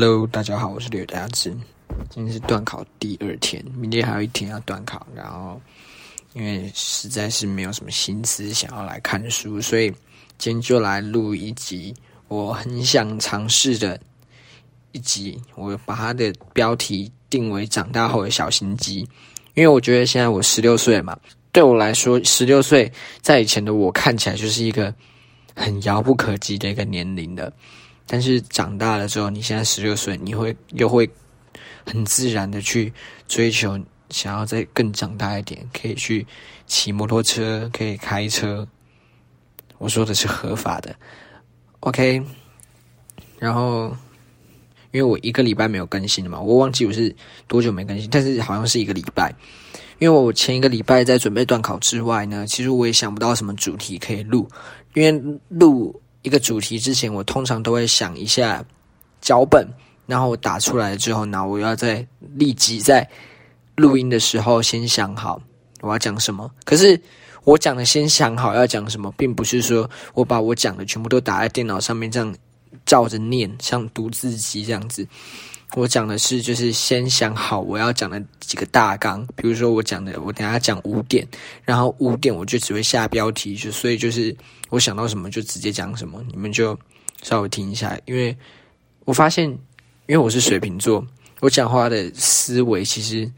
Hello，大家好，我是刘大志。今天是断考第二天，明天还有一天要断考。然后，因为实在是没有什么心思想要来看书，所以今天就来录一集我很想尝试的一集。我把它的标题定为“长大后的小心机”，因为我觉得现在我十六岁嘛，对我来说，十六岁在以前的我看起来就是一个很遥不可及的一个年龄的。但是长大了之后，你现在十六岁，你会又会很自然的去追求，想要再更长大一点，可以去骑摩托车，可以开车。我说的是合法的，OK。然后，因为我一个礼拜没有更新了嘛，我忘记我是多久没更新，但是好像是一个礼拜。因为我前一个礼拜在准备断考之外呢，其实我也想不到什么主题可以录，因为录。一个主题之前，我通常都会想一下脚本，然后我打出来之后，那我要在立即在录音的时候先想好我要讲什么。可是我讲的先想好要讲什么，并不是说我把我讲的全部都打在电脑上面这样照着念，像读字机这样子。我讲的是，就是先想好我要讲的几个大纲，比如说我讲的，我等下讲五点，然后五点我就只会下标题，就所以就是我想到什么就直接讲什么，你们就稍微听一下，因为我发现，因为我是水瓶座，我讲话的思维其实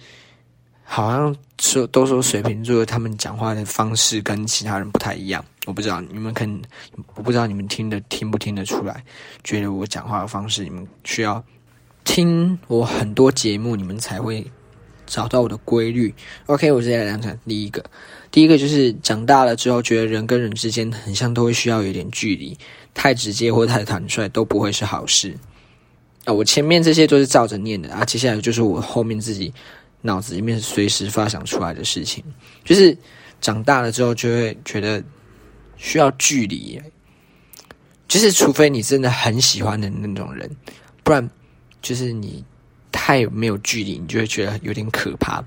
好像说都说水瓶座他们讲话的方式跟其他人不太一样，我不知道你们可能，我不知道你们听的听不听得出来，觉得我讲话的方式你们需要。听我很多节目，你们才会找到我的规律。OK，我直接来讲讲第一个。第一个就是长大了之后，觉得人跟人之间很像，都会需要有点距离。太直接或太坦率都不会是好事。啊，我前面这些都是照着念的啊，接下来就是我后面自己脑子里面随时发想出来的事情。就是长大了之后，就会觉得需要距离。就是除非你真的很喜欢的那种人，不然。就是你太没有距离，你就会觉得有点可怕。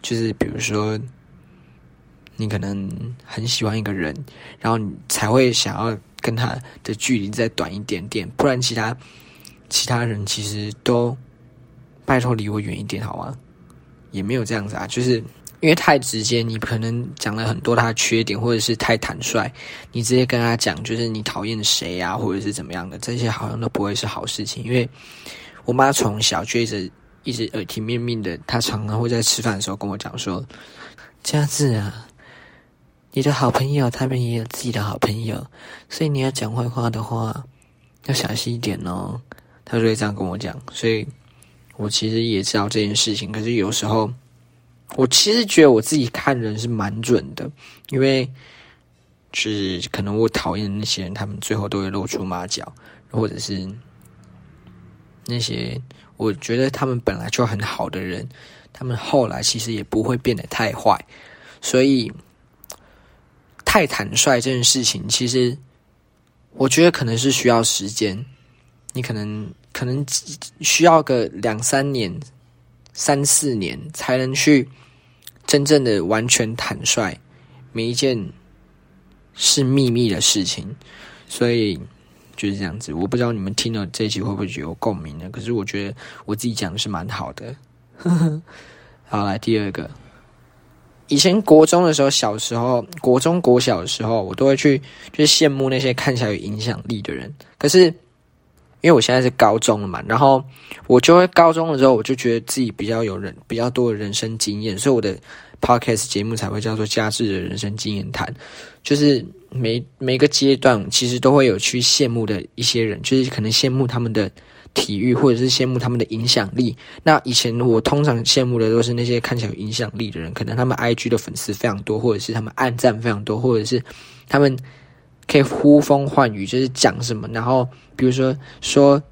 就是比如说，你可能很喜欢一个人，然后你才会想要跟他的距离再短一点点，不然其他其他人其实都拜托离我远一点好吗？也没有这样子啊，就是因为太直接，你可能讲了很多他的缺点，或者是太坦率，你直接跟他讲，就是你讨厌谁啊，或者是怎么样的，这些好像都不会是好事情，因为。我妈从小就一直一直耳提面命的，她常常会在吃饭的时候跟我讲说：“佳志啊，你的好朋友他们也有自己的好朋友，所以你要讲坏话的话要小心一点哦。”她就会这样跟我讲，所以我其实也知道这件事情。可是有时候，我其实觉得我自己看人是蛮准的，因为是可能我讨厌的那些人，他们最后都会露出马脚，或者是。那些我觉得他们本来就很好的人，他们后来其实也不会变得太坏，所以太坦率这件事情，其实我觉得可能是需要时间，你可能可能需要个两三年、三四年才能去真正的完全坦率每一件是秘密的事情，所以。就是这样子，我不知道你们听了这一集会不会有共鸣呢？可是我觉得我自己讲的是蛮好的。好，来第二个，以前国中的时候，小时候，国中国小的时候，我都会去就是羡慕那些看起来有影响力的人。可是因为我现在是高中了嘛，然后我就会高中的时候，我就觉得自己比较有人比较多的人生经验，所以我的 podcast 节目才会叫做“加智的人生经验谈”，就是。每每个阶段其实都会有去羡慕的一些人，就是可能羡慕他们的体育，或者是羡慕他们的影响力。那以前我通常羡慕的都是那些看起来有影响力的人，可能他们 IG 的粉丝非常多，或者是他们暗赞非常多，或者是他们可以呼风唤雨，就是讲什么，然后比如说说，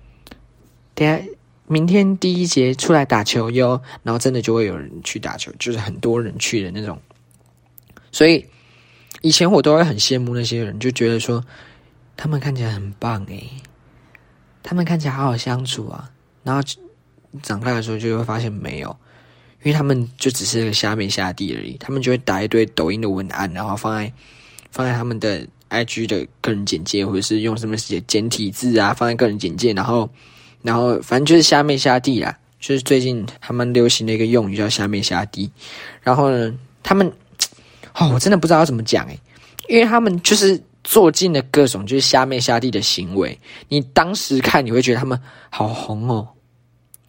等下明天第一节出来打球哟，然后真的就会有人去打球，就是很多人去的那种，所以。以前我都会很羡慕那些人，就觉得说他们看起来很棒诶，他们看起来好好相处啊。然后长大的时候就会发现没有，因为他们就只是个下面下地而已。他们就会打一堆抖音的文案，然后放在放在他们的 IG 的个人简介，或者是用什么写简体字啊，放在个人简介，然后然后反正就是虾妹虾弟啦，就是最近他们流行的一个用语叫虾妹虾弟。然后呢，他们哦，我真的不知道要怎么讲诶，因为他们就是做尽了各种就是虾妹虾弟的行为。你当时看你会觉得他们好红哦。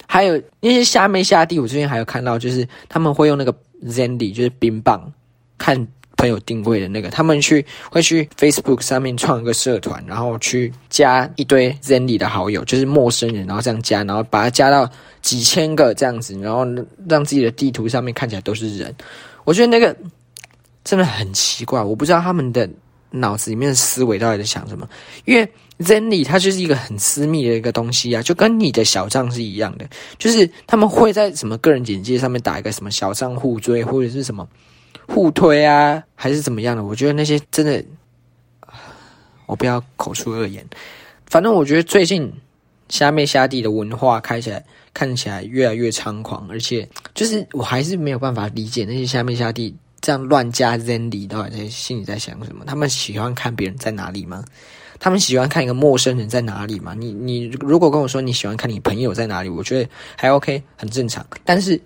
还有那些虾妹虾弟，我最近还有看到，就是他们会用那个 Zandy，就是冰棒看。朋友定位的那个，他们去会去 Facebook 上面创一个社团，然后去加一堆 Zenly 的好友，就是陌生人，然后这样加，然后把它加到几千个这样子，然后让自己的地图上面看起来都是人。我觉得那个真的很奇怪，我不知道他们的脑子里面的思维到底在想什么。因为 Zenly 它就是一个很私密的一个东西啊，就跟你的小账是一样的，就是他们会在什么个人简介上面打一个什么小账户追或者是什么。互推啊，还是怎么样的？我觉得那些真的，我不要口出恶言。反正我觉得最近虾妹虾弟的文化开起来看起来越来越猖狂，而且就是我还是没有办法理解那些虾妹虾弟这样乱加 Zenly 到底在心里在想什么？他们喜欢看别人在哪里吗？他们喜欢看一个陌生人在哪里吗？你你如果跟我说你喜欢看你朋友在哪里，我觉得还 OK，很正常。但是。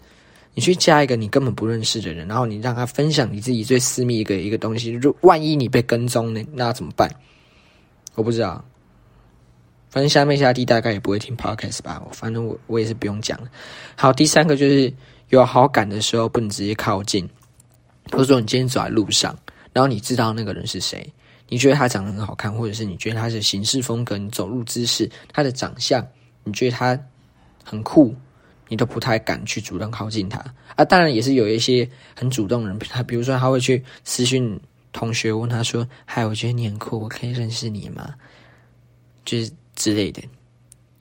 你去加一个你根本不认识的人，然后你让他分享你自己最私密一个一个东西，如万一你被跟踪呢？那怎么办？我不知道。反正下面下弟大概也不会听 podcast 吧。反正我我也是不用讲。好，第三个就是有好感的时候不能直接靠近。或者说你今天走在路上，然后你知道那个人是谁，你觉得他长得很好看，或者是你觉得他的行事风格、你走路姿势、他的长相，你觉得他很酷。你都不太敢去主动靠近他啊！当然也是有一些很主动人，他比如说他会去私讯同学问他说：“嗨，我觉得你很酷，我可以认识你吗？”就是之类的。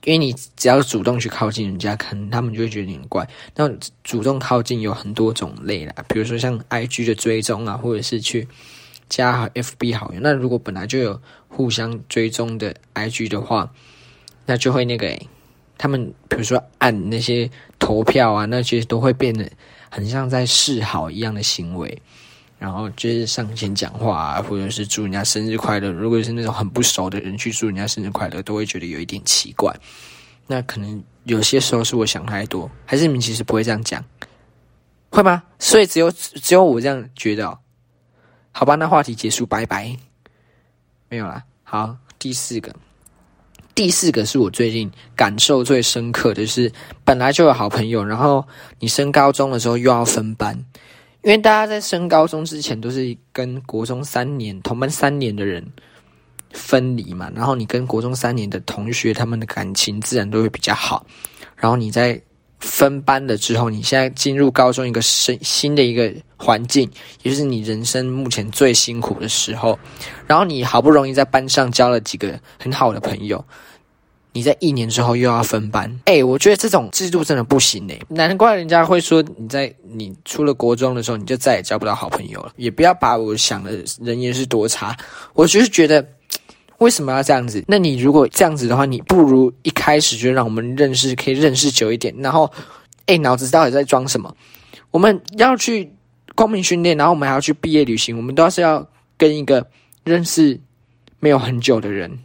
因为你只要主动去靠近人家，可能他们就会觉得你很怪。那主动靠近有很多种类啦，比如说像 I G 的追踪啊，或者是去加好 F B 好友。那如果本来就有互相追踪的 I G 的话，那就会那个。他们比如说按那些投票啊，那些都会变得很像在示好一样的行为，然后就是上前讲话啊，或者是祝人家生日快乐。如果是那种很不熟的人去祝人家生日快乐，都会觉得有一点奇怪。那可能有些时候是我想太多，还是你们其实不会这样讲，会吗？所以只有只有我这样觉得。好吧，那话题结束，拜拜。没有啦。好，第四个。第四个是我最近感受最深刻的是，本来就有好朋友，然后你升高中的时候又要分班，因为大家在升高中之前都是跟国中三年同班三年的人分离嘛，然后你跟国中三年的同学他们的感情自然都会比较好，然后你在分班了之后，你现在进入高中一个新新的一个环境，也就是你人生目前最辛苦的时候，然后你好不容易在班上交了几个很好的朋友。你在一年之后又要分班，哎，我觉得这种制度真的不行哎，难怪人家会说你在你出了国中的时候你就再也交不到好朋友了。也不要把我想的人缘是多差，我就是觉得为什么要这样子？那你如果这样子的话，你不如一开始就让我们认识，可以认识久一点。然后，哎，脑子到底在装什么？我们要去公民训练，然后我们还要去毕业旅行，我们都是要跟一个认识没有很久的人。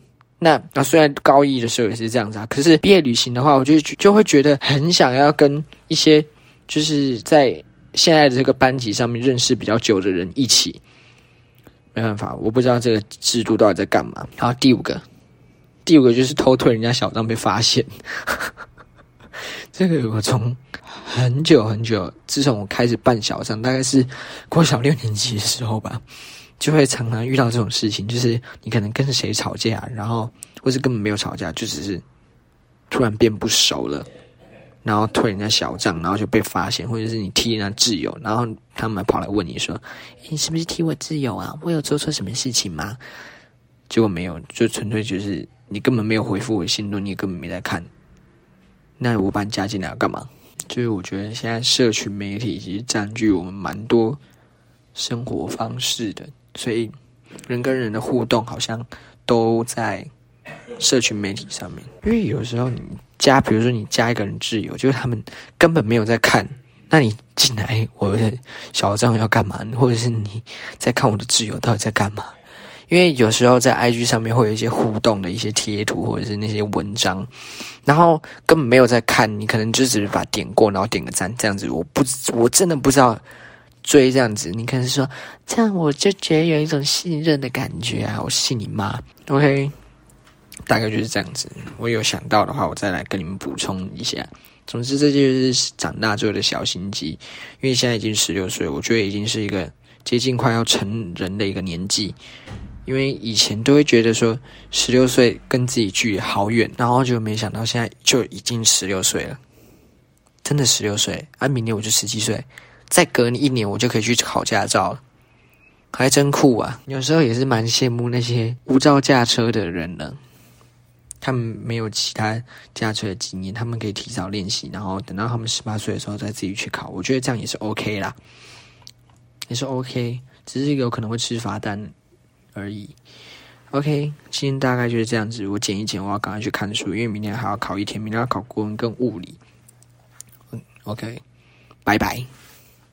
那啊，虽然高一的时候也是这样子啊，可是毕业旅行的话，我就就会觉得很想要跟一些就是在现在的这个班级上面认识比较久的人一起。没办法，我不知道这个制度到底在干嘛。然后第五个，第五个就是偷退人家小账被发现。这个我从很久很久，自从我开始办小账，大概是过小六年级的时候吧。就会常常遇到这种事情，就是你可能跟谁吵架，然后或是根本没有吵架，就只是突然变不熟了，然后退人家小账，然后就被发现，或者是你踢人家挚友，然后他们跑来问你说：“你是不是踢我挚友啊？我有做错什么事情吗？”结果没有，就纯粹就是你根本没有回复我信，你根本没在看。那我把你加进来干嘛？就是我觉得现在社群媒体其实占据我们蛮多生活方式的。所以，人跟人的互动好像都在社群媒体上面。因为有时候你加，比如说你加一个人挚友，就是他们根本没有在看，那你进来我的小账要干嘛？或者是你在看我的挚友到底在干嘛？因为有时候在 IG 上面会有一些互动的一些贴图或者是那些文章，然后根本没有在看，你可能就只是把点过，然后点个赞这样子。我不，我真的不知道追这样子。你可能说这样，我就觉得有一种信任的感觉啊！我信你妈，OK，大概就是这样子。我有想到的话，我再来跟你们补充一下。总之，这就是长大之后的小心机。因为现在已经十六岁，我觉得已经是一个接近快要成人的一个年纪。因为以前都会觉得说十六岁跟自己距离好远，然后就没想到现在就已经十六岁了，真的十六岁啊！明年我就十七岁，再隔你一年我就可以去考驾照了，还真酷啊！有时候也是蛮羡慕那些无照驾车的人呢。他们没有其他驾车的经验，他们可以提早练习，然后等到他们十八岁的时候再自己去考。我觉得这样也是 OK 啦，也是 OK，只是有可能会吃罚单而已。OK，今天大概就是这样子。我剪一剪，我要赶快去看书，因为明天还要考一天，明天要考国文跟物理。嗯，OK，拜拜。